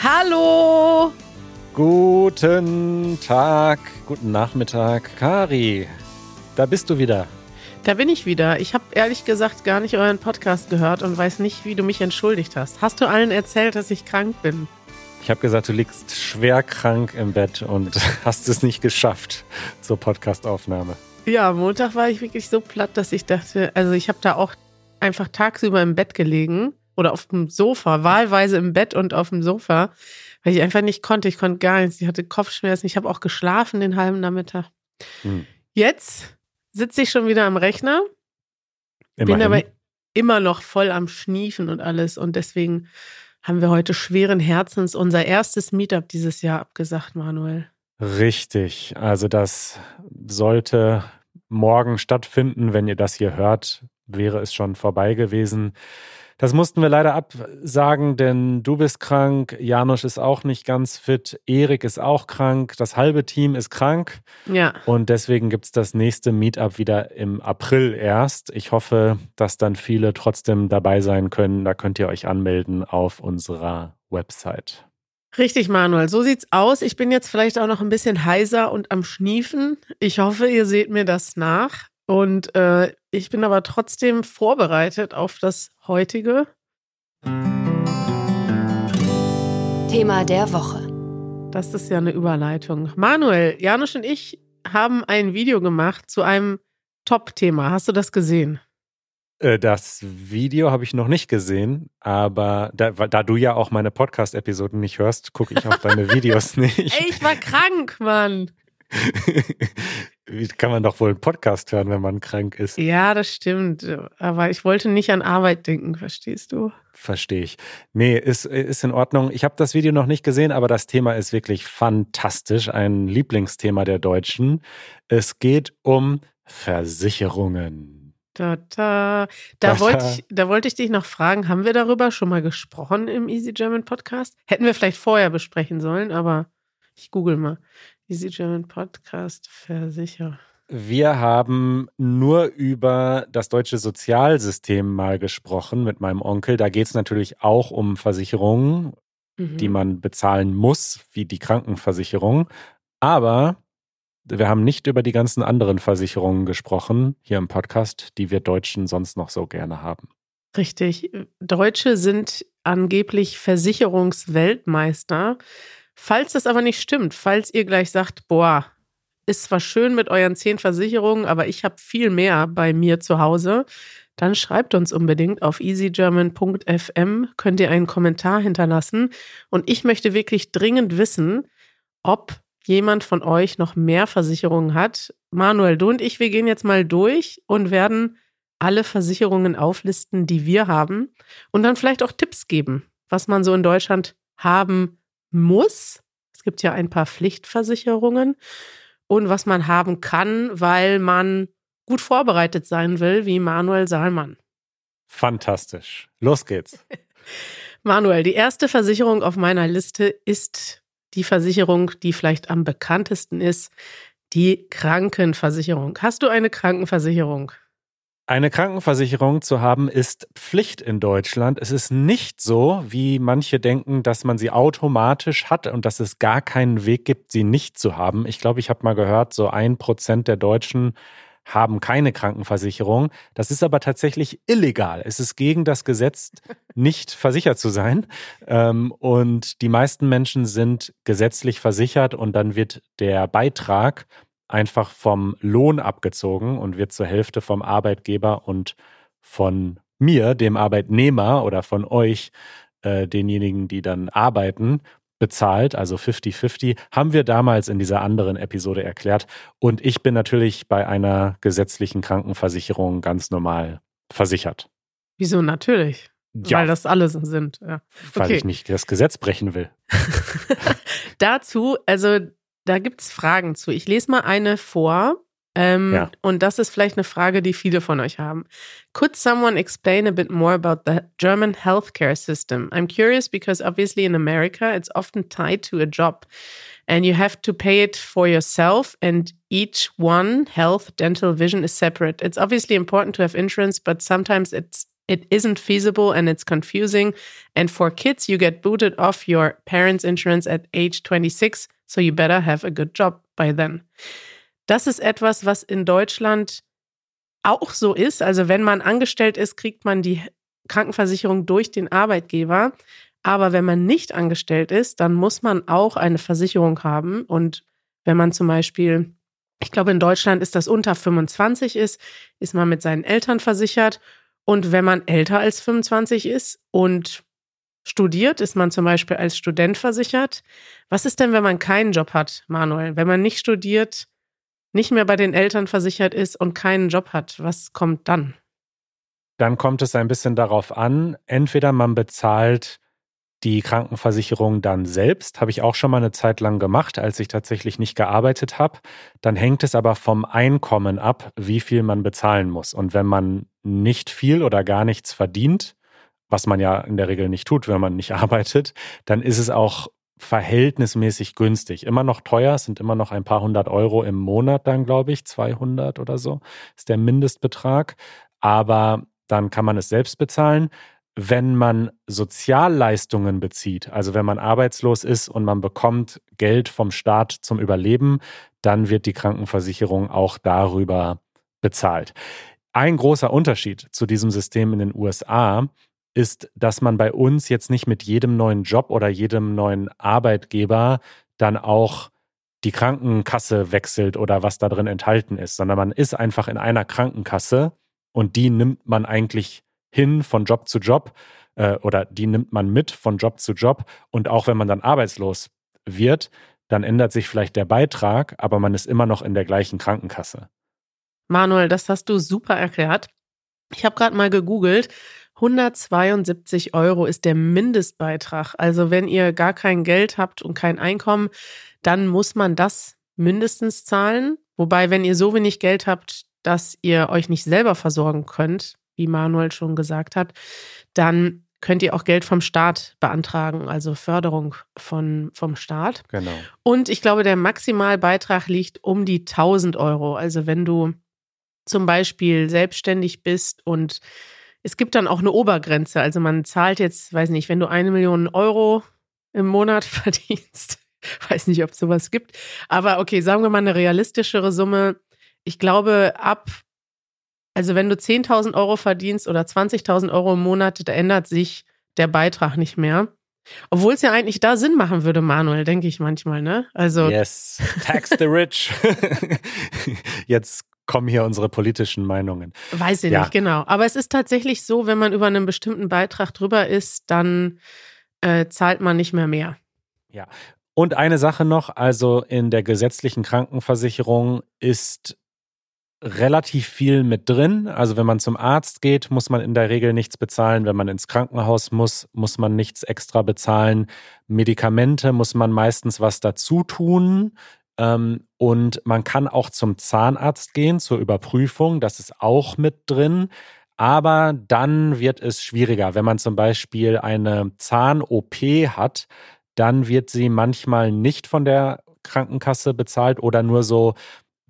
Hallo! Guten Tag, guten Nachmittag, Kari. Da bist du wieder. Da bin ich wieder. Ich habe ehrlich gesagt gar nicht euren Podcast gehört und weiß nicht, wie du mich entschuldigt hast. Hast du allen erzählt, dass ich krank bin? Ich habe gesagt, du liegst schwer krank im Bett und hast es nicht geschafft zur Podcastaufnahme. Ja, Montag war ich wirklich so platt, dass ich dachte, also ich habe da auch einfach tagsüber im Bett gelegen oder auf dem Sofa, wahlweise im Bett und auf dem Sofa, weil ich einfach nicht konnte. Ich konnte gar nichts. Ich hatte Kopfschmerzen. Ich habe auch geschlafen den halben Nachmittag. Hm. Jetzt sitze ich schon wieder am Rechner, Immerhin. bin aber immer noch voll am Schniefen und alles und deswegen haben wir heute schweren Herzens unser erstes Meetup dieses Jahr abgesagt, Manuel. Richtig. Also das sollte morgen stattfinden. Wenn ihr das hier hört, wäre es schon vorbei gewesen. Das mussten wir leider absagen, denn du bist krank, Janusz ist auch nicht ganz fit, Erik ist auch krank, das halbe Team ist krank. Ja. Und deswegen gibt es das nächste Meetup wieder im April erst. Ich hoffe, dass dann viele trotzdem dabei sein können. Da könnt ihr euch anmelden auf unserer Website. Richtig, Manuel. So sieht's aus. Ich bin jetzt vielleicht auch noch ein bisschen heiser und am Schniefen. Ich hoffe, ihr seht mir das nach. Und äh, ich bin aber trotzdem vorbereitet auf das heutige Thema der Woche. Das ist ja eine Überleitung. Manuel, Janusz und ich haben ein Video gemacht zu einem Top-Thema. Hast du das gesehen? Äh, das Video habe ich noch nicht gesehen, aber da, da du ja auch meine Podcast-Episoden nicht hörst, gucke ich auch deine Videos nicht. Ey, ich war krank, Mann. Wie kann man doch wohl einen Podcast hören, wenn man krank ist? Ja, das stimmt. Aber ich wollte nicht an Arbeit denken, verstehst du? Verstehe ich. Nee, ist, ist in Ordnung. Ich habe das Video noch nicht gesehen, aber das Thema ist wirklich fantastisch. Ein Lieblingsthema der Deutschen. Es geht um Versicherungen. Da, da. Da, wollte ich, da wollte ich dich noch fragen, haben wir darüber schon mal gesprochen im Easy German Podcast? Hätten wir vielleicht vorher besprechen sollen, aber ich google mal. Easy German Podcast Versicher. Wir haben nur über das deutsche Sozialsystem mal gesprochen mit meinem Onkel. Da geht es natürlich auch um Versicherungen, mhm. die man bezahlen muss, wie die Krankenversicherung. Aber wir haben nicht über die ganzen anderen Versicherungen gesprochen hier im Podcast, die wir Deutschen sonst noch so gerne haben. Richtig. Deutsche sind angeblich Versicherungsweltmeister. Falls das aber nicht stimmt, falls ihr gleich sagt, boah, ist zwar schön mit euren zehn Versicherungen, aber ich habe viel mehr bei mir zu Hause, dann schreibt uns unbedingt auf easygerman.fm, könnt ihr einen Kommentar hinterlassen. Und ich möchte wirklich dringend wissen, ob jemand von euch noch mehr Versicherungen hat. Manuel, du und ich, wir gehen jetzt mal durch und werden alle Versicherungen auflisten, die wir haben und dann vielleicht auch Tipps geben, was man so in Deutschland haben muss. Es gibt ja ein paar Pflichtversicherungen und was man haben kann, weil man gut vorbereitet sein will, wie Manuel Salmann. Fantastisch. Los geht's. Manuel, die erste Versicherung auf meiner Liste ist die Versicherung, die vielleicht am bekanntesten ist, die Krankenversicherung. Hast du eine Krankenversicherung? Eine Krankenversicherung zu haben ist Pflicht in Deutschland. Es ist nicht so, wie manche denken, dass man sie automatisch hat und dass es gar keinen Weg gibt, sie nicht zu haben. Ich glaube, ich habe mal gehört, so ein Prozent der Deutschen haben keine Krankenversicherung. Das ist aber tatsächlich illegal. Es ist gegen das Gesetz, nicht versichert zu sein. Ähm, und die meisten Menschen sind gesetzlich versichert und dann wird der Beitrag einfach vom Lohn abgezogen und wird zur Hälfte vom Arbeitgeber und von mir, dem Arbeitnehmer oder von euch, äh, denjenigen, die dann arbeiten, bezahlt, also 50-50, haben wir damals in dieser anderen Episode erklärt. Und ich bin natürlich bei einer gesetzlichen Krankenversicherung ganz normal versichert. Wieso natürlich? Ja. Weil das alle sind. Ja. Weil ich nicht das Gesetz brechen will. Dazu, also da gibt es Fragen zu. Ich lese mal eine vor. Ähm, ja. Und das ist vielleicht eine Frage, die viele von euch haben. Could someone explain a bit more about the German healthcare system? I'm curious because obviously in America it's often tied to a job and you have to pay it for yourself and each one health dental vision is separate it's obviously important to have insurance but sometimes it's It isn't feasible and it's confusing. And for kids, you get booted off your parents' insurance at age 26, so you better have a good job by then. Das ist etwas, was in Deutschland auch so ist. Also wenn man angestellt ist, kriegt man die Krankenversicherung durch den Arbeitgeber. Aber wenn man nicht angestellt ist, dann muss man auch eine Versicherung haben. Und wenn man zum Beispiel, ich glaube, in Deutschland ist das unter 25 ist, ist man mit seinen Eltern versichert. Und wenn man älter als 25 ist und studiert, ist man zum Beispiel als Student versichert. Was ist denn, wenn man keinen Job hat, Manuel? Wenn man nicht studiert, nicht mehr bei den Eltern versichert ist und keinen Job hat, was kommt dann? Dann kommt es ein bisschen darauf an, entweder man bezahlt die Krankenversicherung dann selbst, habe ich auch schon mal eine Zeit lang gemacht, als ich tatsächlich nicht gearbeitet habe. Dann hängt es aber vom Einkommen ab, wie viel man bezahlen muss. Und wenn man nicht viel oder gar nichts verdient, was man ja in der Regel nicht tut, wenn man nicht arbeitet, dann ist es auch verhältnismäßig günstig. Immer noch teuer, sind immer noch ein paar hundert Euro im Monat dann, glaube ich, 200 oder so ist der Mindestbetrag. Aber dann kann man es selbst bezahlen wenn man Sozialleistungen bezieht, also wenn man arbeitslos ist und man bekommt Geld vom Staat zum Überleben, dann wird die Krankenversicherung auch darüber bezahlt. Ein großer Unterschied zu diesem System in den USA ist, dass man bei uns jetzt nicht mit jedem neuen Job oder jedem neuen Arbeitgeber dann auch die Krankenkasse wechselt oder was da drin enthalten ist, sondern man ist einfach in einer Krankenkasse und die nimmt man eigentlich hin von Job zu Job äh, oder die nimmt man mit von Job zu Job. Und auch wenn man dann arbeitslos wird, dann ändert sich vielleicht der Beitrag, aber man ist immer noch in der gleichen Krankenkasse. Manuel, das hast du super erklärt. Ich habe gerade mal gegoogelt. 172 Euro ist der Mindestbeitrag. Also wenn ihr gar kein Geld habt und kein Einkommen, dann muss man das mindestens zahlen. Wobei, wenn ihr so wenig Geld habt, dass ihr euch nicht selber versorgen könnt, wie Manuel schon gesagt hat, dann könnt ihr auch Geld vom Staat beantragen, also Förderung von, vom Staat. Genau. Und ich glaube, der Maximalbeitrag liegt um die 1000 Euro. Also wenn du zum Beispiel selbstständig bist und es gibt dann auch eine Obergrenze. Also man zahlt jetzt, weiß nicht, wenn du eine Million Euro im Monat verdienst, weiß nicht, ob es sowas gibt. Aber okay, sagen wir mal eine realistischere Summe. Ich glaube, ab also wenn du 10.000 Euro verdienst oder 20.000 Euro im Monat, da ändert sich der Beitrag nicht mehr. Obwohl es ja eigentlich da Sinn machen würde, Manuel, denke ich manchmal, ne? Also yes, tax the rich. Jetzt kommen hier unsere politischen Meinungen. Weiß ich ja. nicht, genau. Aber es ist tatsächlich so, wenn man über einen bestimmten Beitrag drüber ist, dann äh, zahlt man nicht mehr mehr. Ja. Und eine Sache noch, also in der gesetzlichen Krankenversicherung ist relativ viel mit drin. Also wenn man zum Arzt geht, muss man in der Regel nichts bezahlen. Wenn man ins Krankenhaus muss, muss man nichts extra bezahlen. Medikamente muss man meistens was dazu tun. Ähm, und man kann auch zum Zahnarzt gehen zur Überprüfung. Das ist auch mit drin. Aber dann wird es schwieriger. Wenn man zum Beispiel eine Zahn-OP hat, dann wird sie manchmal nicht von der Krankenkasse bezahlt oder nur so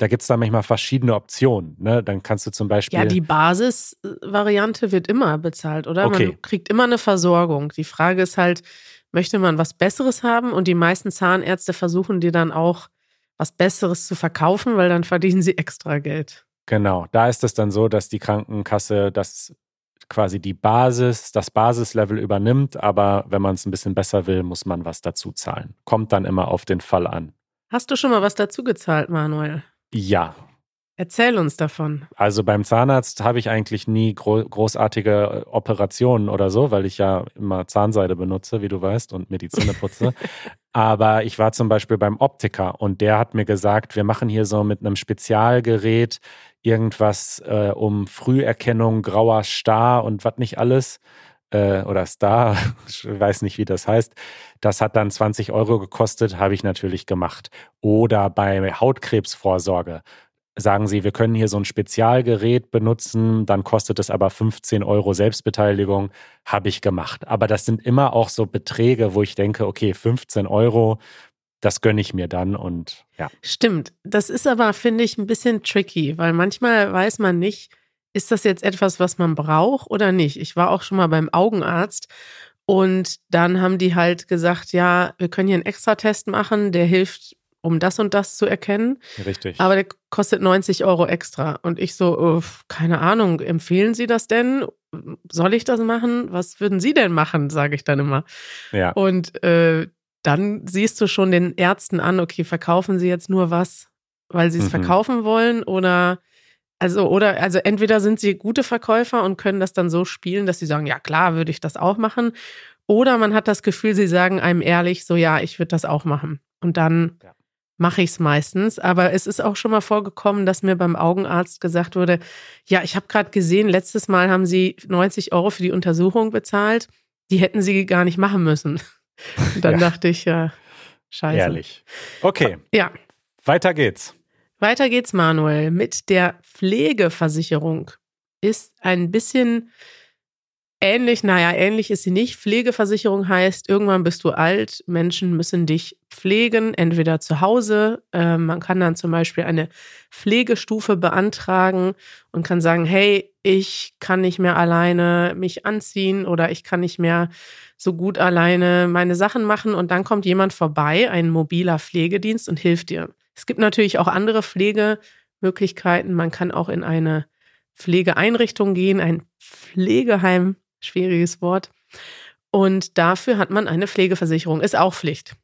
da gibt es da manchmal verschiedene Optionen. Ne? Dann kannst du zum Beispiel. Ja, die Basisvariante wird immer bezahlt, oder? Okay. Man kriegt immer eine Versorgung. Die Frage ist halt, möchte man was Besseres haben? Und die meisten Zahnärzte versuchen dir dann auch was Besseres zu verkaufen, weil dann verdienen sie extra Geld. Genau, da ist es dann so, dass die Krankenkasse das quasi die Basis, das Basislevel übernimmt, aber wenn man es ein bisschen besser will, muss man was dazu zahlen. Kommt dann immer auf den Fall an. Hast du schon mal was dazu gezahlt, Manuel? Ja. Erzähl uns davon. Also beim Zahnarzt habe ich eigentlich nie gro großartige äh, Operationen oder so, weil ich ja immer Zahnseide benutze, wie du weißt, und Mediziner putze. Aber ich war zum Beispiel beim Optiker und der hat mir gesagt, wir machen hier so mit einem Spezialgerät irgendwas äh, um Früherkennung, grauer Star und was nicht alles äh, oder Star, ich weiß nicht, wie das heißt. Das hat dann 20 Euro gekostet, habe ich natürlich gemacht. Oder bei Hautkrebsvorsorge sagen Sie, wir können hier so ein Spezialgerät benutzen, dann kostet es aber 15 Euro Selbstbeteiligung, habe ich gemacht. Aber das sind immer auch so Beträge, wo ich denke, okay, 15 Euro, das gönne ich mir dann und ja. Stimmt. Das ist aber, finde ich, ein bisschen tricky, weil manchmal weiß man nicht, ist das jetzt etwas, was man braucht oder nicht? Ich war auch schon mal beim Augenarzt und dann haben die halt gesagt, ja, wir können hier einen Extratest machen, der hilft, um das und das zu erkennen. Richtig. Aber der kostet 90 Euro extra. Und ich so, uh, keine Ahnung, empfehlen Sie das denn? Soll ich das machen? Was würden Sie denn machen, sage ich dann immer. Ja. Und äh, dann siehst du schon den Ärzten an, okay, verkaufen sie jetzt nur was, weil sie es mhm. verkaufen wollen oder also oder also entweder sind sie gute Verkäufer und können das dann so spielen, dass sie sagen, ja klar, würde ich das auch machen, oder man hat das Gefühl, sie sagen einem ehrlich so, ja, ich würde das auch machen. Und dann ja. Mache ich es meistens, aber es ist auch schon mal vorgekommen, dass mir beim Augenarzt gesagt wurde, ja, ich habe gerade gesehen, letztes Mal haben sie 90 Euro für die Untersuchung bezahlt, die hätten sie gar nicht machen müssen. Dann ja. dachte ich, ja, scheiße. Ehrlich. Okay. Ja. Weiter geht's. Weiter geht's, Manuel, mit der Pflegeversicherung. Ist ein bisschen ähnlich, naja, ähnlich ist sie nicht. Pflegeversicherung heißt, irgendwann bist du alt, Menschen müssen dich pflegen, entweder zu Hause, äh, man kann dann zum Beispiel eine Pflegestufe beantragen und kann sagen, hey, ich kann nicht mehr alleine mich anziehen oder ich kann nicht mehr so gut alleine meine Sachen machen und dann kommt jemand vorbei, ein mobiler Pflegedienst und hilft dir. Es gibt natürlich auch andere Pflegemöglichkeiten. Man kann auch in eine Pflegeeinrichtung gehen, ein Pflegeheim, schwieriges Wort. Und dafür hat man eine Pflegeversicherung, ist auch Pflicht.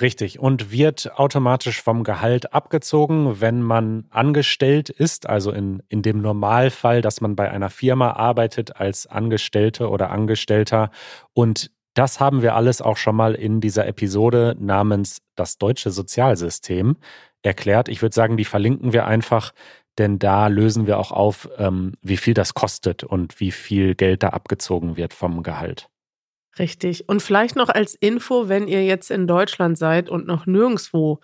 Richtig. Und wird automatisch vom Gehalt abgezogen, wenn man angestellt ist, also in, in dem Normalfall, dass man bei einer Firma arbeitet als Angestellte oder Angestellter. Und das haben wir alles auch schon mal in dieser Episode namens Das deutsche Sozialsystem erklärt. Ich würde sagen, die verlinken wir einfach, denn da lösen wir auch auf, ähm, wie viel das kostet und wie viel Geld da abgezogen wird vom Gehalt. Richtig. Und vielleicht noch als Info, wenn ihr jetzt in Deutschland seid und noch nirgendwo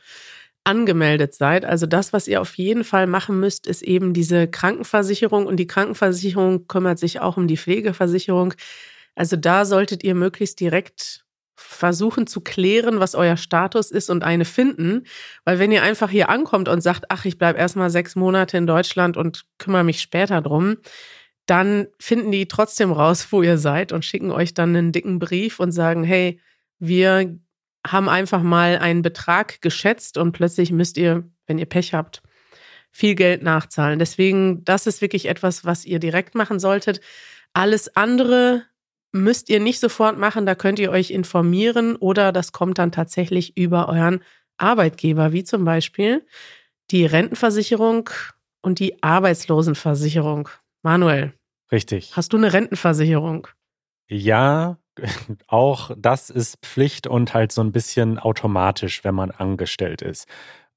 angemeldet seid. Also das, was ihr auf jeden Fall machen müsst, ist eben diese Krankenversicherung und die Krankenversicherung kümmert sich auch um die Pflegeversicherung. Also da solltet ihr möglichst direkt versuchen zu klären, was euer Status ist und eine finden. Weil wenn ihr einfach hier ankommt und sagt, ach, ich bleibe erstmal sechs Monate in Deutschland und kümmere mich später drum, dann finden die trotzdem raus, wo ihr seid und schicken euch dann einen dicken Brief und sagen, hey, wir haben einfach mal einen Betrag geschätzt und plötzlich müsst ihr, wenn ihr Pech habt, viel Geld nachzahlen. Deswegen, das ist wirklich etwas, was ihr direkt machen solltet. Alles andere müsst ihr nicht sofort machen, da könnt ihr euch informieren oder das kommt dann tatsächlich über euren Arbeitgeber, wie zum Beispiel die Rentenversicherung und die Arbeitslosenversicherung. Manuel. Richtig. Hast du eine Rentenversicherung? Ja, auch das ist Pflicht und halt so ein bisschen automatisch, wenn man angestellt ist.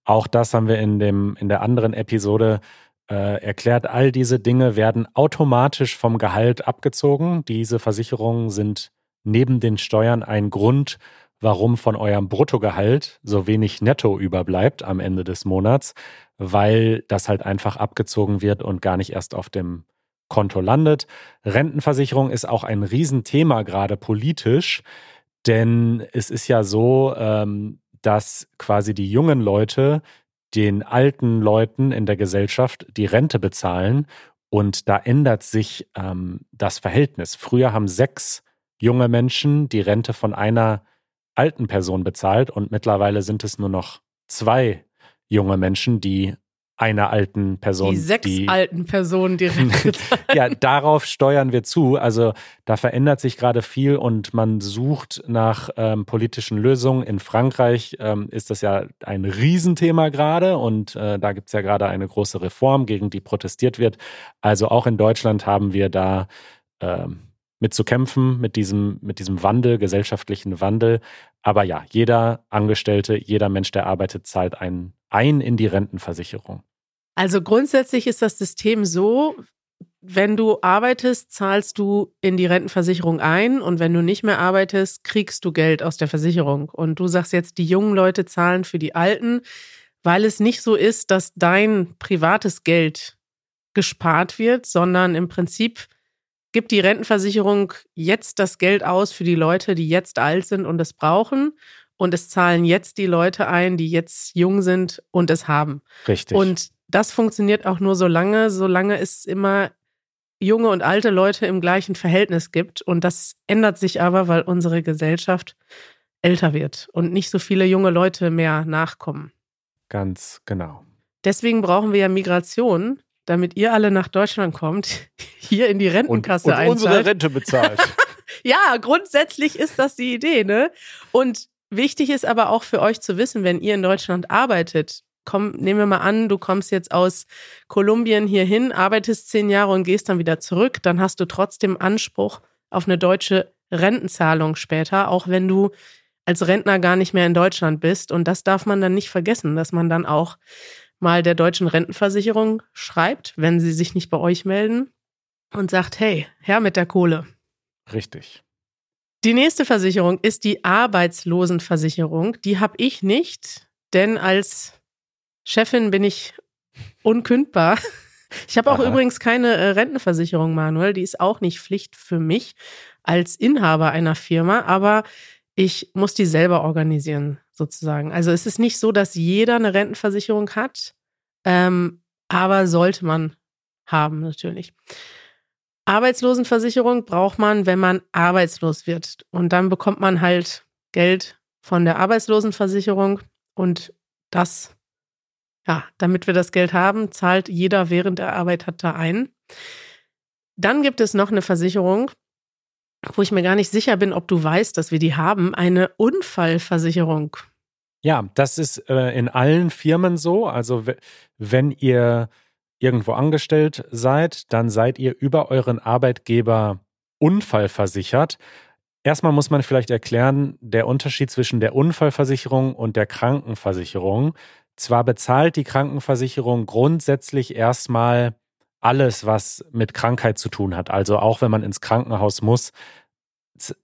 Auch das haben wir in, dem, in der anderen Episode äh, erklärt. All diese Dinge werden automatisch vom Gehalt abgezogen. Diese Versicherungen sind neben den Steuern ein Grund, warum von eurem Bruttogehalt so wenig netto überbleibt am Ende des Monats, weil das halt einfach abgezogen wird und gar nicht erst auf dem Konto landet. Rentenversicherung ist auch ein Riesenthema, gerade politisch, denn es ist ja so, ähm, dass quasi die jungen Leute den alten Leuten in der Gesellschaft die Rente bezahlen und da ändert sich ähm, das Verhältnis. Früher haben sechs junge Menschen die Rente von einer alten Person bezahlt und mittlerweile sind es nur noch zwei junge Menschen, die einer alten Person. Die sechs die, alten Personen direkt. ja, darauf steuern wir zu. Also da verändert sich gerade viel und man sucht nach ähm, politischen Lösungen. In Frankreich ähm, ist das ja ein Riesenthema gerade und äh, da gibt es ja gerade eine große Reform, gegen die protestiert wird. Also auch in Deutschland haben wir da ähm, mit zu kämpfen, mit diesem, mit diesem Wandel, gesellschaftlichen Wandel. Aber ja, jeder Angestellte, jeder Mensch, der arbeitet, zahlt einen ein in die Rentenversicherung. Also grundsätzlich ist das System so, wenn du arbeitest, zahlst du in die Rentenversicherung ein und wenn du nicht mehr arbeitest, kriegst du Geld aus der Versicherung. Und du sagst jetzt, die jungen Leute zahlen für die Alten, weil es nicht so ist, dass dein privates Geld gespart wird, sondern im Prinzip gibt die Rentenversicherung jetzt das Geld aus für die Leute, die jetzt alt sind und es brauchen. Und es zahlen jetzt die Leute ein, die jetzt jung sind und es haben. Richtig. Und das funktioniert auch nur so lange, solange es immer junge und alte Leute im gleichen Verhältnis gibt. Und das ändert sich aber, weil unsere Gesellschaft älter wird und nicht so viele junge Leute mehr nachkommen. Ganz genau. Deswegen brauchen wir ja Migration, damit ihr alle nach Deutschland kommt, hier in die Rentenkasse und, und unsere einzahlt. Rente bezahlt. Ja, grundsätzlich ist das die Idee, ne? Und wichtig ist aber auch für euch zu wissen, wenn ihr in Deutschland arbeitet, komm, nehmen wir mal an, du kommst jetzt aus Kolumbien hierhin, arbeitest zehn Jahre und gehst dann wieder zurück, dann hast du trotzdem Anspruch auf eine deutsche Rentenzahlung später, auch wenn du als Rentner gar nicht mehr in Deutschland bist. Und das darf man dann nicht vergessen, dass man dann auch mal der deutschen Rentenversicherung schreibt, wenn sie sich nicht bei euch melden und sagt, hey, her mit der Kohle. Richtig. Die nächste Versicherung ist die Arbeitslosenversicherung. Die habe ich nicht, denn als Chefin bin ich unkündbar. Ich habe auch Aha. übrigens keine äh, Rentenversicherung, Manuel. Die ist auch nicht Pflicht für mich als Inhaber einer Firma, aber ich muss die selber organisieren, sozusagen. Also es ist nicht so, dass jeder eine Rentenversicherung hat, ähm, aber sollte man haben, natürlich. Arbeitslosenversicherung braucht man, wenn man arbeitslos wird. Und dann bekommt man halt Geld von der Arbeitslosenversicherung. Und das, ja, damit wir das Geld haben, zahlt jeder während der Arbeit hat da ein. Dann gibt es noch eine Versicherung, wo ich mir gar nicht sicher bin, ob du weißt, dass wir die haben, eine Unfallversicherung. Ja, das ist äh, in allen Firmen so. Also wenn ihr irgendwo angestellt seid, dann seid ihr über euren Arbeitgeber unfallversichert. Erstmal muss man vielleicht erklären, der Unterschied zwischen der Unfallversicherung und der Krankenversicherung. Zwar bezahlt die Krankenversicherung grundsätzlich erstmal alles, was mit Krankheit zu tun hat. Also auch wenn man ins Krankenhaus muss,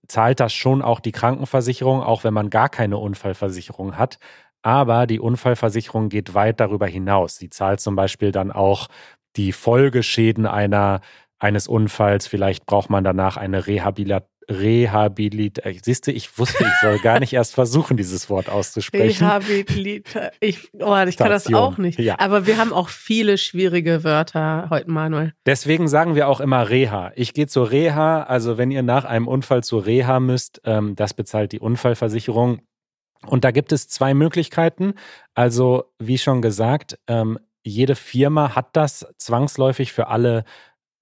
zahlt das schon auch die Krankenversicherung, auch wenn man gar keine Unfallversicherung hat. Aber die Unfallversicherung geht weit darüber hinaus. Sie zahlt zum Beispiel dann auch die Folgeschäden einer, eines Unfalls. Vielleicht braucht man danach eine Rehabilit Rehabilit. äh, Siehst du, ich wusste, ich soll gar nicht erst versuchen, dieses Wort auszusprechen. Rehabilita ich, oh, ich kann das auch nicht. Ja. Aber wir haben auch viele schwierige Wörter heute, Manuel. Deswegen sagen wir auch immer Reha. Ich gehe zur Reha. Also wenn ihr nach einem Unfall zur Reha müsst, ähm, das bezahlt die Unfallversicherung. Und da gibt es zwei Möglichkeiten. Also wie schon gesagt, ähm, jede Firma hat das zwangsläufig für alle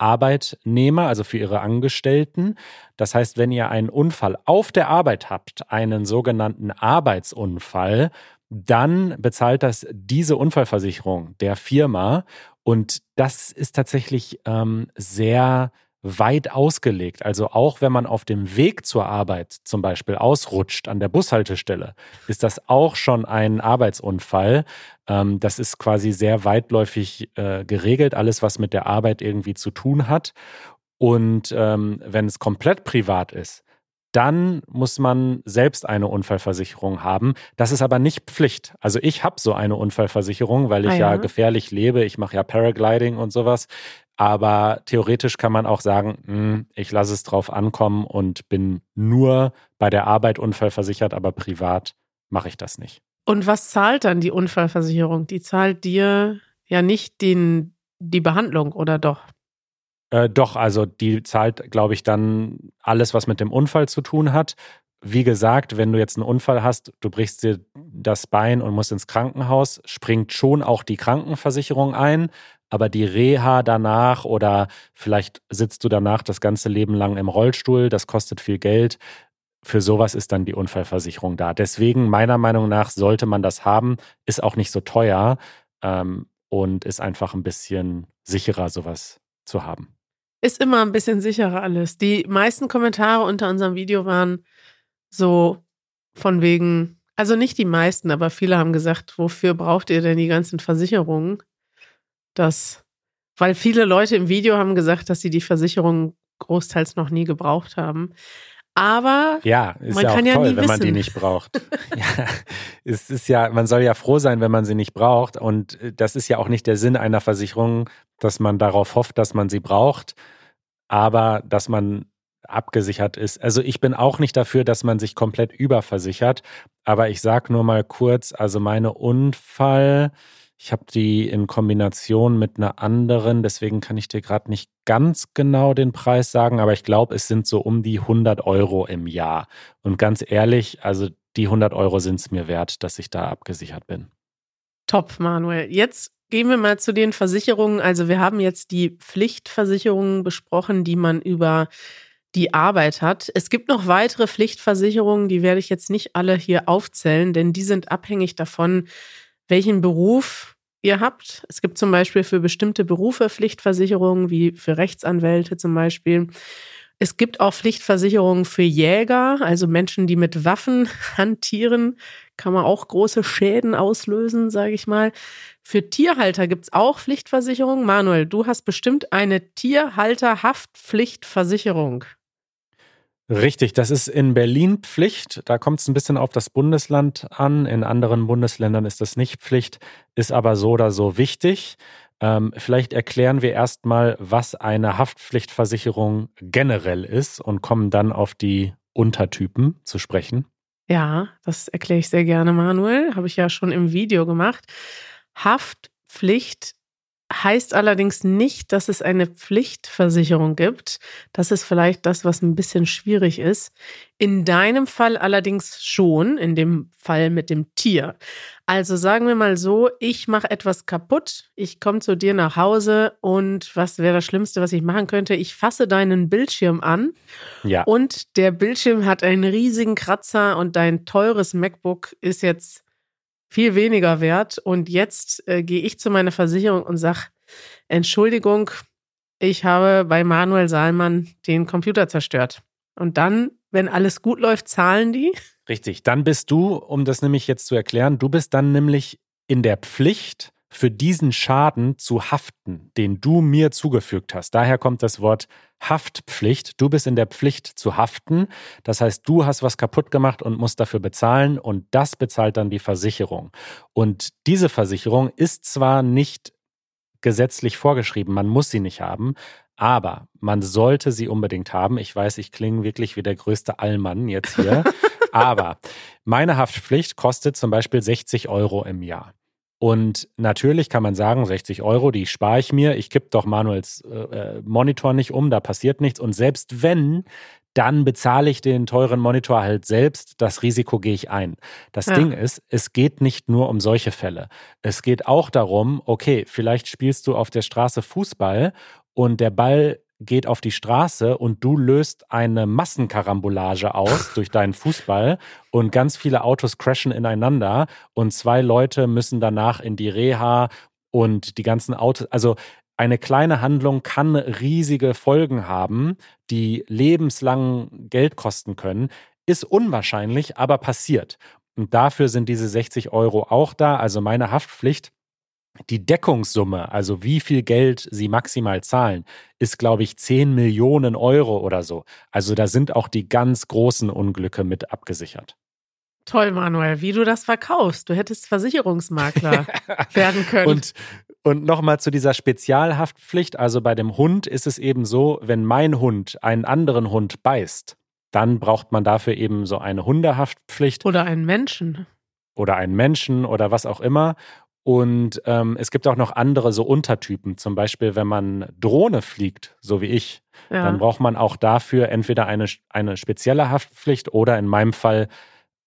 Arbeitnehmer, also für ihre Angestellten. Das heißt, wenn ihr einen Unfall auf der Arbeit habt, einen sogenannten Arbeitsunfall, dann bezahlt das diese Unfallversicherung der Firma. Und das ist tatsächlich ähm, sehr weit ausgelegt. Also auch wenn man auf dem Weg zur Arbeit zum Beispiel ausrutscht an der Bushaltestelle, ist das auch schon ein Arbeitsunfall. Ähm, das ist quasi sehr weitläufig äh, geregelt, alles was mit der Arbeit irgendwie zu tun hat. Und ähm, wenn es komplett privat ist, dann muss man selbst eine Unfallversicherung haben. Das ist aber nicht Pflicht. Also ich habe so eine Unfallversicherung, weil ich Ah, ja. ja. gefährlich lebe. Ich mache ja Paragliding und sowas. Aber theoretisch kann man auch sagen, hm, ich lasse es drauf ankommen und bin nur bei der Arbeit unfallversichert, aber privat mache ich das nicht. Und was zahlt dann die Unfallversicherung? Die zahlt dir ja nicht den, die Behandlung, oder doch? Äh, doch, also die zahlt, glaube ich, dann alles, was mit dem Unfall zu tun hat. Wie gesagt, wenn du jetzt einen Unfall hast, du brichst dir das Bein und musst ins Krankenhaus, springt schon auch die Krankenversicherung ein, aber die Reha danach oder vielleicht sitzt du danach das ganze Leben lang im Rollstuhl, das kostet viel Geld. Für sowas ist dann die Unfallversicherung da. Deswegen, meiner Meinung nach, sollte man das haben, ist auch nicht so teuer ähm, und ist einfach ein bisschen sicherer, sowas zu haben. Ist immer ein bisschen sicherer alles. Die meisten Kommentare unter unserem Video waren so von wegen, also nicht die meisten, aber viele haben gesagt, wofür braucht ihr denn die ganzen Versicherungen? Das, weil viele Leute im Video haben gesagt, dass sie die Versicherung großteils noch nie gebraucht haben. Aber Ja, ist Man ja auch kann ja toll, nie wenn man die wissen. nicht braucht. ja, es ist ja, man soll ja froh sein, wenn man sie nicht braucht. Und äh, das ist ja auch nicht der Sinn einer Versicherung, dass man darauf hofft, dass man sie braucht, aber dass man abgesichert ist. Also ich bin auch nicht dafür, dass man sich komplett überversichert, aber ich sag nur mal kurz, also meine Unfall, Ich habe die in Kombination mit einer anderen, deswegen kann ich dir gerade nicht ganz genau den Preis sagen, aber ich glaube, es sind so um die 100 Euro im Jahr. Und ganz ehrlich, also die 100 Euro sind es mir wert, dass ich da abgesichert bin. Top, Manuel. Jetzt gehen wir mal zu den Versicherungen. Also wir haben jetzt die Pflichtversicherungen besprochen, die man über die Arbeit hat. Es gibt noch weitere Pflichtversicherungen, die werde ich jetzt nicht alle hier aufzählen, denn die sind abhängig davon, welchen Beruf ihr habt. Es gibt zum Beispiel für bestimmte Berufe Pflichtversicherungen, wie für Rechtsanwälte zum Beispiel. Es gibt auch Pflichtversicherungen für Jäger, also Menschen, die mit Waffen hantieren, kann man auch große Schäden auslösen, sage ich mal. Für Tierhalter gibt es auch Pflichtversicherungen. Manuel, du hast bestimmt eine Tierhalterhaftpflichtversicherung. Richtig, das ist in Berlin Pflicht. Da kommt es ein bisschen auf das Bundesland an. In anderen Bundesländern ist das nicht Pflicht, ist aber so oder so wichtig. Ähm, vielleicht erklären wir erstmal, was eine Haftpflichtversicherung generell ist und kommen dann auf die Untertypen zu sprechen. Ja, das erkläre ich sehr gerne, Manuel. Habe ich ja schon im Video gemacht. Haftpflicht heißt allerdings nicht, dass es eine Pflichtversicherung gibt. Das ist vielleicht das, was ein bisschen schwierig ist. In deinem Fall allerdings schon, in dem Fall mit dem Tier. Also sagen wir mal so, ich mache etwas kaputt, ich komme zu dir nach Hause und was wäre das Schlimmste, was ich machen könnte? Ich fasse deinen Bildschirm an ja. und der Bildschirm hat einen riesigen Kratzer und dein teures MacBook ist jetzt viel weniger wert. Und jetzt äh, gehe ich zu meiner Versicherung und sage, Entschuldigung, ich habe bei Manuel Saalmann den Computer zerstört. Und dann, wenn alles gut läuft, zahlen die. Richtig, dann bist du, um das nämlich jetzt zu erklären, du bist dann nämlich in der Pflicht, für diesen Schaden zu haften, den du mir zugefügt hast. Daher kommt das Wort Haftpflicht. Du bist in der Pflicht zu haften. Das heißt, du hast was kaputt gemacht und musst dafür bezahlen und das bezahlt dann die Versicherung. Und diese Versicherung ist zwar nicht gesetzlich vorgeschrieben, man muss sie nicht haben, aber man sollte sie unbedingt haben. Ich weiß, ich klinge wirklich wie der größte Allmann jetzt hier. aber meine Haftpflicht kostet zum Beispiel 60 Euro im Jahr. Und natürlich kann man sagen, 60 Euro, die spare ich mir. Ich kipp doch Manuels äh, äh, Monitor nicht um, da passiert nichts. Und selbst wenn, dann bezahle ich den teuren Monitor halt selbst. Das Risiko gehe ich ein. Das ja. Ding ist, es geht nicht nur um solche Fälle. Es geht auch darum, okay, vielleicht spielst du auf der Straße Fußball und der Ball geht auf die Straße und du löst eine Massenkarambolage aus durch deinen Fußball und ganz viele Autos crashen ineinander und zwei Leute müssen danach in die Reha und die ganzen Autos, also eine kleine Handlung kann riesige Folgen haben, die lebenslang Geld kosten können. Ist unwahrscheinlich, aber passiert. Und dafür sind diese 60 Euro auch da. Also meine Haftpflicht die Deckungssumme, also wie viel Geld sie maximal zahlen, ist, glaube ich, 10 Millionen Euro oder so. Also da sind auch die ganz großen Unglücke mit abgesichert. Toll, Manuel, wie du das verkaufst. Du hättest Versicherungsmakler werden können. Und, und nochmal zu dieser Spezialhaftpflicht. Also bei dem Hund ist es eben so, wenn mein Hund einen anderen Hund beißt, dann braucht man dafür eben so eine Hundehaftpflicht. Oder einen Menschen. Oder einen Menschen oder was auch immer. Und ähm, es gibt auch noch andere so Untertypen. Zum Beispiel, wenn man Drohne fliegt, so wie ich, ja. dann braucht man auch dafür entweder eine, eine spezielle Haftpflicht oder in meinem Fall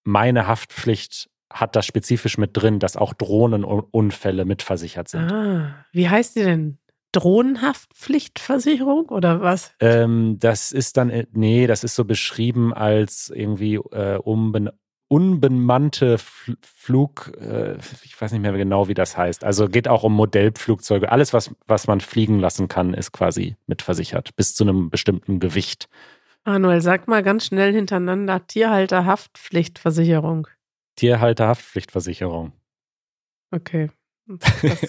meine Haftpflicht hat das spezifisch mit drin, dass auch Drohnenunfälle mitversichert sind. Ah, wie heißt die denn? Drohnenhaftpflichtversicherung oder was? Ähm, das ist dann, äh, nee, das ist so beschrieben als irgendwie äh, umben unbemannte Flug, äh, ich weiß nicht mehr genau, wie das heißt. Also geht auch um Modellflugzeuge. Alles, was, was man fliegen lassen kann, ist quasi mitversichert, bis zu einem bestimmten Gewicht. Manuel, sag mal ganz schnell hintereinander Tierhalterhaftpflichtversicherung. Tierhalterhaftpflichtversicherung. Okay. Das,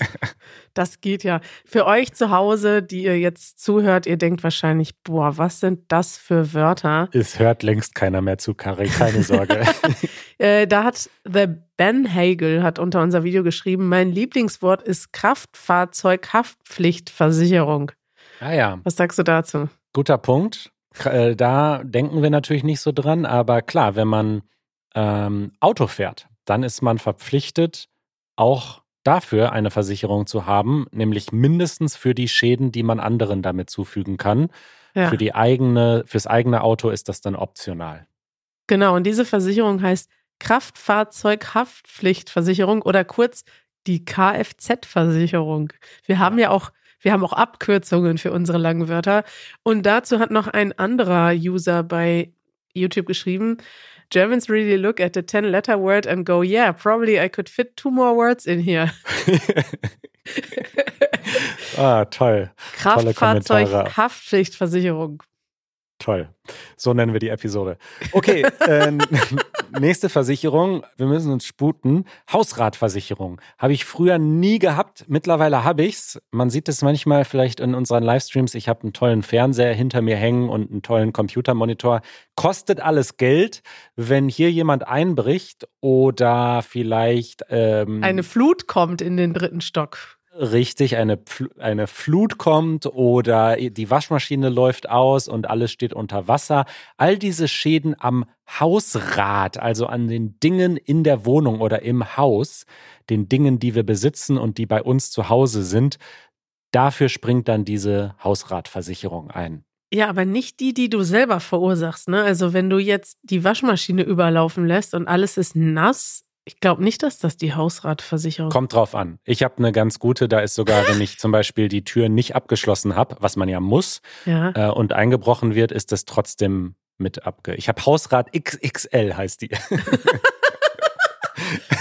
das, geht ja. Für euch zu Hause, die ihr jetzt zuhört, ihr denkt wahrscheinlich, boah, was sind das für Wörter? Es hört längst keiner mehr zu, Kari, keine Sorge. äh, da hat The Ben Hagel hat unter unser Video geschrieben, mein Lieblingswort ist Kraftfahrzeughaftpflichtversicherung. Ah ja. Was sagst du dazu? Guter Punkt. Äh, da denken wir natürlich nicht so dran, aber klar, wenn man ähm, Auto fährt, dann ist man verpflichtet, auch dafür eine Versicherung zu haben, nämlich mindestens für die Schäden, die man anderen damit zufügen kann. Ja. Für die eigene, fürs eigene Auto ist das dann optional. Genau, und diese Versicherung heißt Kraftfahrzeughaftpflichtversicherung oder kurz die Kfz-Versicherung. Wir haben ja auch, wir haben auch Abkürzungen für unsere langen Wörter. Und dazu hat noch ein anderer User bei YouTube geschrieben, Germans really look at the 10-letter word and go, yeah, probably I could fit two more words in here. ah, toll. Kraftfahrzeughaftpflichtversicherung. Toll. So nennen wir die Episode. Okay, äh, nächste Versicherung. Wir müssen uns sputen. Hausratversicherung. Habe ich früher nie gehabt. Mittlerweile habe ich's. Man sieht es manchmal vielleicht in unseren Livestreams. Ich habe einen tollen Fernseher hinter mir hängen und einen tollen Computermonitor. Kostet alles Geld. Wenn hier jemand einbricht oder vielleicht ähm, Eine Flut kommt in den dritten Stock. Richtig eine, eine Flut kommt oder die Waschmaschine läuft aus und alles steht unter Wasser. All diese Schäden am Hausrat, also an den Dingen in der Wohnung oder im Haus, den Dingen, die wir besitzen und die bei uns zu Hause sind, dafür springt dann diese Hausratversicherung ein. Ja, aber nicht die, die du selber verursachst. Ne? Also wenn du jetzt die Waschmaschine überlaufen lässt und alles ist nass, ich glaube nicht, dass das die Hausratversicherung Kommt drauf an. Ich habe eine ganz gute, da ist sogar, wenn ich zum Beispiel die Tür nicht abgeschlossen habe, was man ja muss, Ja. äh, und eingebrochen wird, ist das trotzdem mit abge. Ich habe Hausrat XXL heißt die.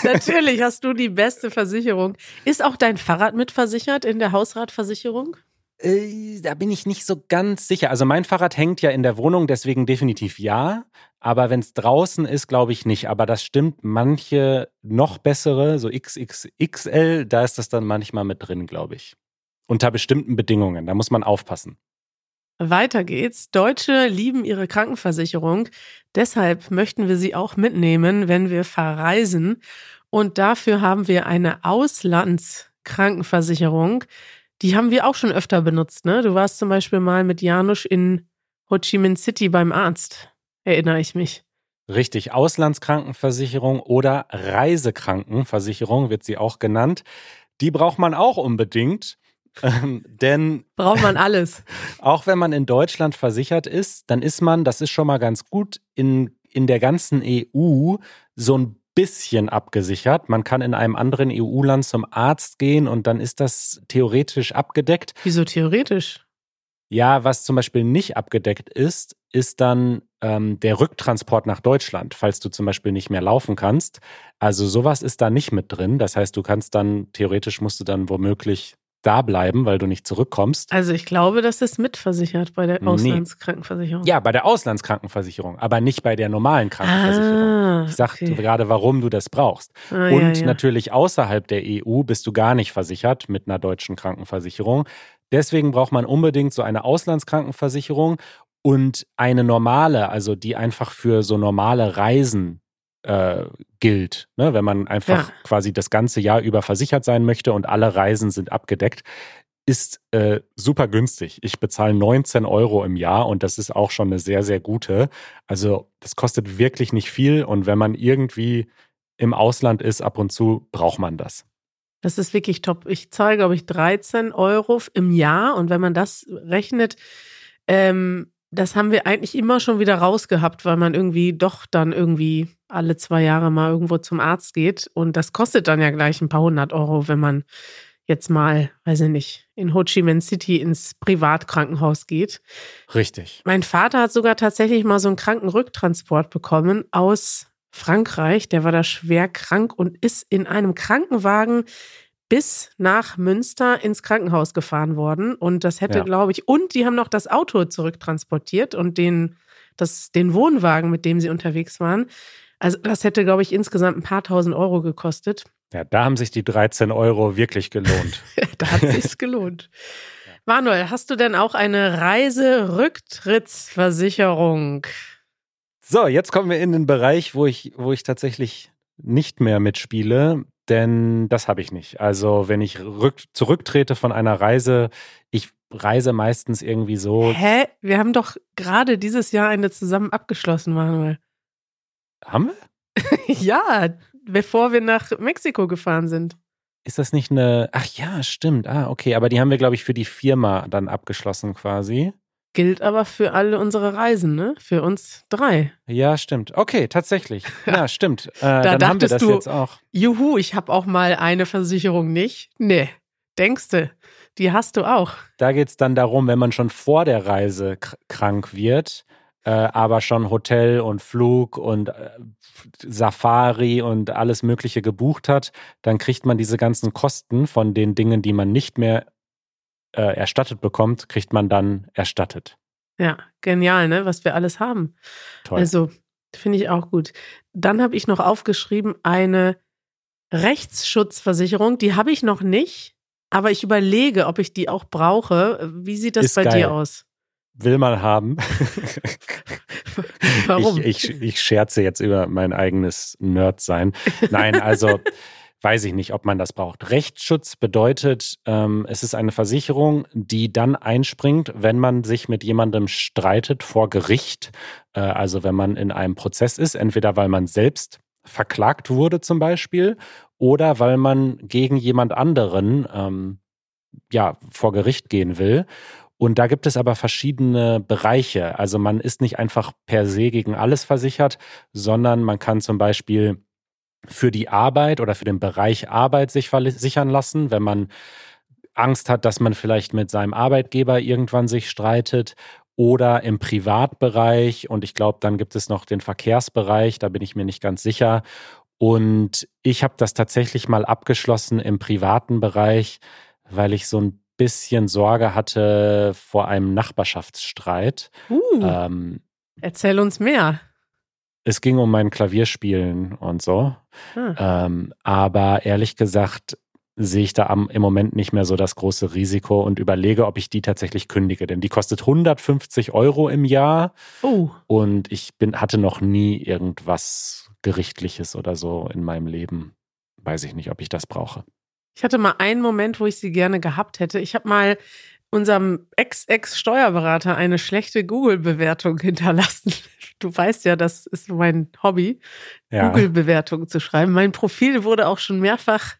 Natürlich hast du die beste Versicherung. Ist auch dein Fahrrad mitversichert in der Hausratversicherung? Äh, da bin ich nicht so ganz sicher. Also mein Fahrrad hängt ja in der Wohnung, deswegen definitiv ja. Aber wenn es draußen ist, glaube ich nicht. Aber das stimmt, manche noch bessere, so XXXL, da ist das dann manchmal mit drin, glaube ich. Unter bestimmten Bedingungen. Da muss man aufpassen. Weiter geht's. Deutsche lieben ihre Krankenversicherung. Deshalb möchten wir sie auch mitnehmen, wenn wir verreisen. Und dafür haben wir eine Auslandskrankenversicherung. Die haben wir auch schon öfter benutzt. Ne? Du warst zum Beispiel mal mit Janusz in Ho Chi Minh City beim Arzt. Erinnere ich mich. Richtig, Auslandskrankenversicherung oder Reisekrankenversicherung wird sie auch genannt. Die braucht man auch unbedingt. Ähm, denn Braucht man alles. auch wenn man in Deutschland versichert ist, dann ist man, das ist schon mal ganz gut, in, in der ganzen EU so ein bisschen abgesichert. Man kann in einem anderen EU-Land zum Arzt gehen und dann ist das theoretisch abgedeckt. Wieso theoretisch? Ja, was zum Beispiel nicht abgedeckt ist, ist dann ähm, der Rücktransport nach Deutschland, falls du zum Beispiel nicht mehr laufen kannst. Also sowas ist da nicht mit drin. Das heißt, du kannst dann, theoretisch musst du dann womöglich da bleiben, weil du nicht zurückkommst. Also ich glaube, das ist mitversichert bei der Nee. Auslandskrankenversicherung. Ja, bei der Auslandskrankenversicherung, aber nicht bei der normalen Krankenversicherung. Ah, Ich sag okay. gerade, warum du das brauchst. Ah, Und ja, ja. natürlich außerhalb der EU bist du gar nicht versichert mit einer deutschen Krankenversicherung. Deswegen braucht man unbedingt so eine Auslandskrankenversicherung und eine normale, also die einfach für so normale Reisen äh, gilt. Ne? Wenn man einfach Ja. quasi das ganze Jahr über versichert sein möchte und alle Reisen sind abgedeckt, ist äh, super günstig. Ich bezahle 19 Euro im Jahr und das ist auch schon eine sehr, sehr gute. Also das kostet wirklich nicht viel und wenn man irgendwie im Ausland ist, ab und zu braucht man das. Das ist wirklich top. Ich zahle, glaube ich, 13 Euro im Jahr. Und wenn man das rechnet, ähm, das haben wir eigentlich immer schon wieder rausgehabt, weil man irgendwie doch dann irgendwie alle zwei Jahre mal irgendwo zum Arzt geht. Und das kostet dann ja gleich ein paar hundert Euro, wenn man jetzt mal, weiß ich nicht, in Ho Chi Minh City ins Privatkrankenhaus geht. Richtig. Mein Vater hat sogar tatsächlich mal so einen Krankenrücktransport bekommen aus Frankreich. Der war da schwer krank und ist in einem Krankenwagen bis nach Münster ins Krankenhaus gefahren worden. Und das hätte, Ja. glaube ich, und die haben noch das Auto zurücktransportiert und den, das, den Wohnwagen, mit dem sie unterwegs waren. Also das hätte, glaube ich, insgesamt ein paar tausend Euro gekostet. Ja, da haben sich die 13 Euro wirklich gelohnt. da hat sich's gelohnt. Manuel, hast du denn auch eine Reiserücktrittsversicherung? So, jetzt kommen wir in den Bereich, wo ich, wo ich tatsächlich nicht mehr mitspiele, denn das habe ich nicht. Also, wenn ich rück, zurücktrete von einer Reise, ich reise meistens irgendwie so. Hä? Wir haben doch gerade dieses Jahr eine zusammen abgeschlossen, Manuel. Haben wir? ja, bevor wir nach Mexiko gefahren sind. ist das nicht eine, ach ja, stimmt, ah, okay, aber die haben wir, glaube ich, für die Firma dann abgeschlossen quasi. Gilt aber für alle unsere Reisen, ne? Für uns drei. Ja, stimmt. Okay, tatsächlich. Ja, stimmt. Äh, Da dann haben wir dachtest das du- jetzt auch. Juhu, ich habe auch mal eine Versicherung nicht. Nee, denkste, die hast du auch. Da geht es dann darum, wenn man schon vor der Reise kr- krank wird, äh, aber schon Hotel und Flug und äh, Safari und alles Mögliche gebucht hat, dann kriegt man diese ganzen Kosten von den Dingen, die man nicht mehr äh, erstattet bekommt, kriegt man dann erstattet. Ja, genial, ne? Was wir alles haben. Toll. Also, finde ich auch gut. Dann habe ich noch aufgeschrieben, eine Rechtsschutzversicherung. Die habe ich noch nicht, aber ich überlege, ob ich die auch brauche. Wie sieht das Ist bei geil. dir aus? Will man haben. Warum? Ich, ich, ich scherze jetzt über mein eigenes Nerd-Sein. Nein, also weiß ich nicht, ob man das braucht. Rechtsschutz bedeutet, ähm, es ist eine Versicherung, die dann einspringt, wenn man sich mit jemandem streitet vor Gericht. Äh, also wenn man in einem Prozess ist, entweder weil man selbst verklagt wurde zum Beispiel oder weil man gegen jemand anderen ähm, ja, vor Gericht gehen will. Und da gibt es aber verschiedene Bereiche. Also man ist nicht einfach per se gegen alles versichert, sondern man kann zum Beispiel für die Arbeit oder für den Bereich Arbeit sich versichern lassen, wenn man Angst hat, dass man vielleicht mit seinem Arbeitgeber irgendwann sich streitet oder im Privatbereich und ich glaube, dann gibt es noch den Verkehrsbereich, da bin ich mir nicht ganz sicher. Und ich habe das tatsächlich mal abgeschlossen im privaten Bereich, weil ich so ein bisschen Sorge hatte vor einem Nachbarschaftsstreit. Uh, Ähm, erzähl uns mehr. Es ging um mein Klavierspielen und so. Ah, Ähm, aber ehrlich gesagt sehe ich da am, im Moment nicht mehr so das große Risiko und überlege, ob ich die tatsächlich kündige. Denn die kostet 150 Euro im Jahr oh, und ich bin, hatte noch nie irgendwas Gerichtliches oder so in meinem Leben. Weiß ich nicht, ob ich das brauche. ich hatte mal einen Moment, wo ich sie gerne gehabt hätte. Ich habe mal unserem Ex-Ex-Steuerberater eine schlechte Google-Bewertung hinterlassen. Du weißt ja, das ist mein Hobby, Ja, Google-Bewertungen zu schreiben. Mein Profil wurde auch schon mehrfach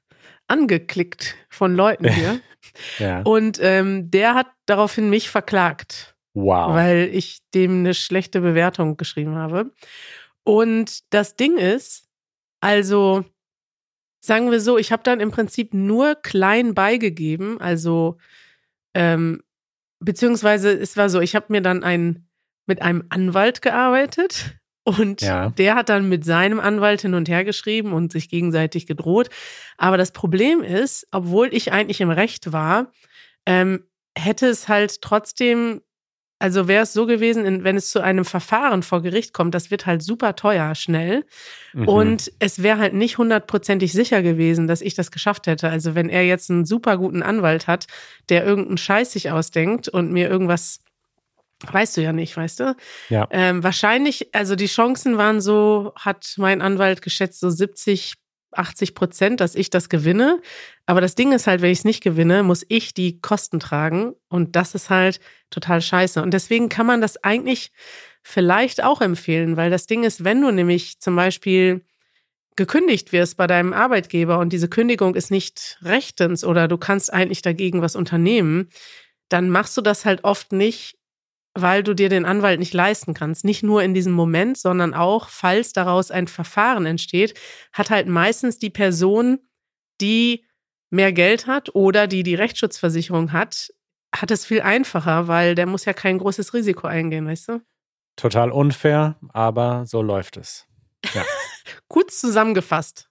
angeklickt von Leuten hier. ja. Und ähm, der hat daraufhin mich verklagt, Wow. weil ich dem eine schlechte Bewertung geschrieben habe. Und das Ding ist, also sagen wir so, ich habe dann im Prinzip nur klein beigegeben, also ähm, beziehungsweise es war so, ich habe mir dann ein, mit einem Anwalt gearbeitet und Ja. der hat dann mit seinem Anwalt hin und her geschrieben und sich gegenseitig gedroht. Aber das Problem ist, obwohl ich eigentlich im Recht war, ähm, hätte es halt trotzdem, also wäre es so gewesen, wenn es zu einem Verfahren vor Gericht kommt, das wird halt super teuer schnell. Mhm. Und es wäre halt nicht hundertprozentig sicher gewesen, dass ich das geschafft hätte. Also wenn er jetzt einen super guten Anwalt hat, der irgendeinen Scheiß sich ausdenkt und mir irgendwas, weißt du ja nicht, weißt du? Ja. Ähm, wahrscheinlich, also die Chancen waren so, hat mein Anwalt geschätzt, so 70, 80 Prozent, dass ich das gewinne. Aber das Ding ist halt, wenn ich es nicht gewinne, muss ich die Kosten tragen. Und das ist halt total scheiße. Und deswegen kann man das eigentlich vielleicht auch empfehlen, weil das Ding ist, wenn du nämlich zum Beispiel gekündigt wirst bei deinem Arbeitgeber und diese Kündigung ist nicht rechtens oder du kannst eigentlich dagegen was unternehmen, dann machst du das halt oft nicht, weil du dir den Anwalt nicht leisten kannst. Nicht nur in diesem Moment, sondern auch, falls daraus ein Verfahren entsteht, hat halt meistens die Person, die mehr Geld hat oder die die Rechtsschutzversicherung hat, hat es viel einfacher, weil der muss ja kein großes Risiko eingehen, weißt du? Total unfair, aber so läuft es. Gut zusammengefasst.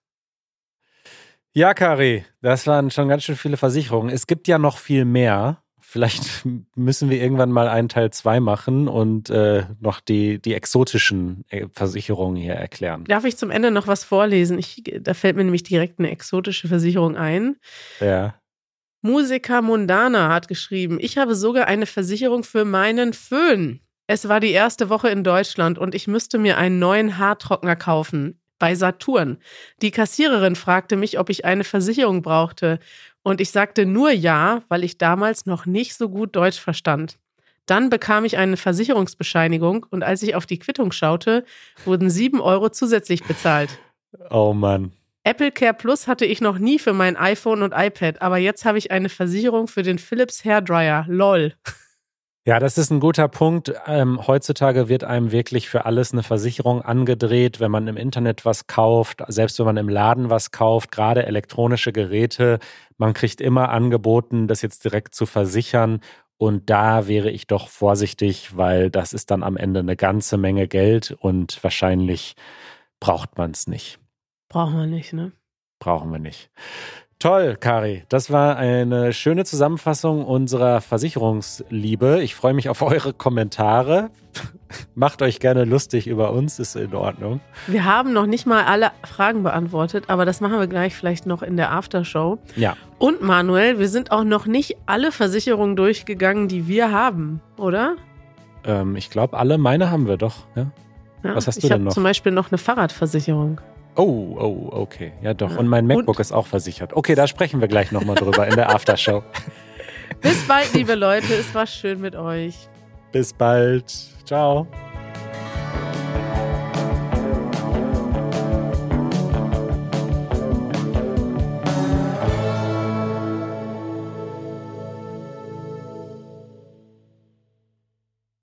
Ja, Kari, das waren schon ganz schön viele Versicherungen. Es gibt ja noch viel mehr. Vielleicht müssen wir irgendwann mal einen Teil 2 machen und äh, noch die, die exotischen äh, Versicherungen hier erklären. Darf ich zum Ende noch was vorlesen? Ich, da fällt mir nämlich direkt eine exotische Versicherung ein. Ja. Musiker Mundana hat geschrieben, ich habe sogar eine Versicherung für meinen Föhn. Es war die erste Woche in Deutschland und ich müsste mir einen neuen Haartrockner kaufen. Bei Saturn. Die Kassiererin fragte mich, ob ich eine Versicherung brauchte. Und ich sagte nur ja, weil ich damals noch nicht so gut Deutsch verstand. Dann bekam ich eine Versicherungsbescheinigung und als ich auf die Quittung schaute, wurden sieben Euro zusätzlich bezahlt. Oh Mann. Apple Care Plus hatte ich noch nie für mein iPhone und iPad, aber jetzt habe ich eine Versicherung für den Philips Hairdryer. Lol. Ja, das ist ein guter Punkt. Ähm, heutzutage wird einem wirklich für alles eine Versicherung angedreht, wenn man im Internet was kauft, selbst wenn man im Laden was kauft, gerade elektronische Geräte. Man kriegt immer angeboten, das jetzt direkt zu versichern. Und da wäre ich doch vorsichtig, weil das ist dann am Ende eine ganze Menge Geld und wahrscheinlich braucht man es nicht. Brauchen wir nicht, ne? Brauchen wir nicht. Toll, Kari. Das war eine schöne Zusammenfassung unserer Versicherungsliebe. Ich freue mich auf eure Kommentare. Macht euch gerne lustig über uns, ist in Ordnung. Wir haben noch nicht mal alle Fragen beantwortet, aber das machen wir gleich vielleicht noch in der Aftershow. Ja. Und Manuel, wir sind auch noch nicht alle Versicherungen durchgegangen, die wir haben, oder? Ähm, ich glaube, alle meine haben wir doch. Ja? Ja, Was hast du ich denn habe noch? zum Beispiel noch eine Fahrradversicherung. Oh, oh, okay. Ja, doch. Und mein MacBook Und- ist auch versichert. Okay, da sprechen wir gleich nochmal drüber in der Aftershow. Bis bald, liebe Leute. Es war schön mit euch. Bis bald. Ciao.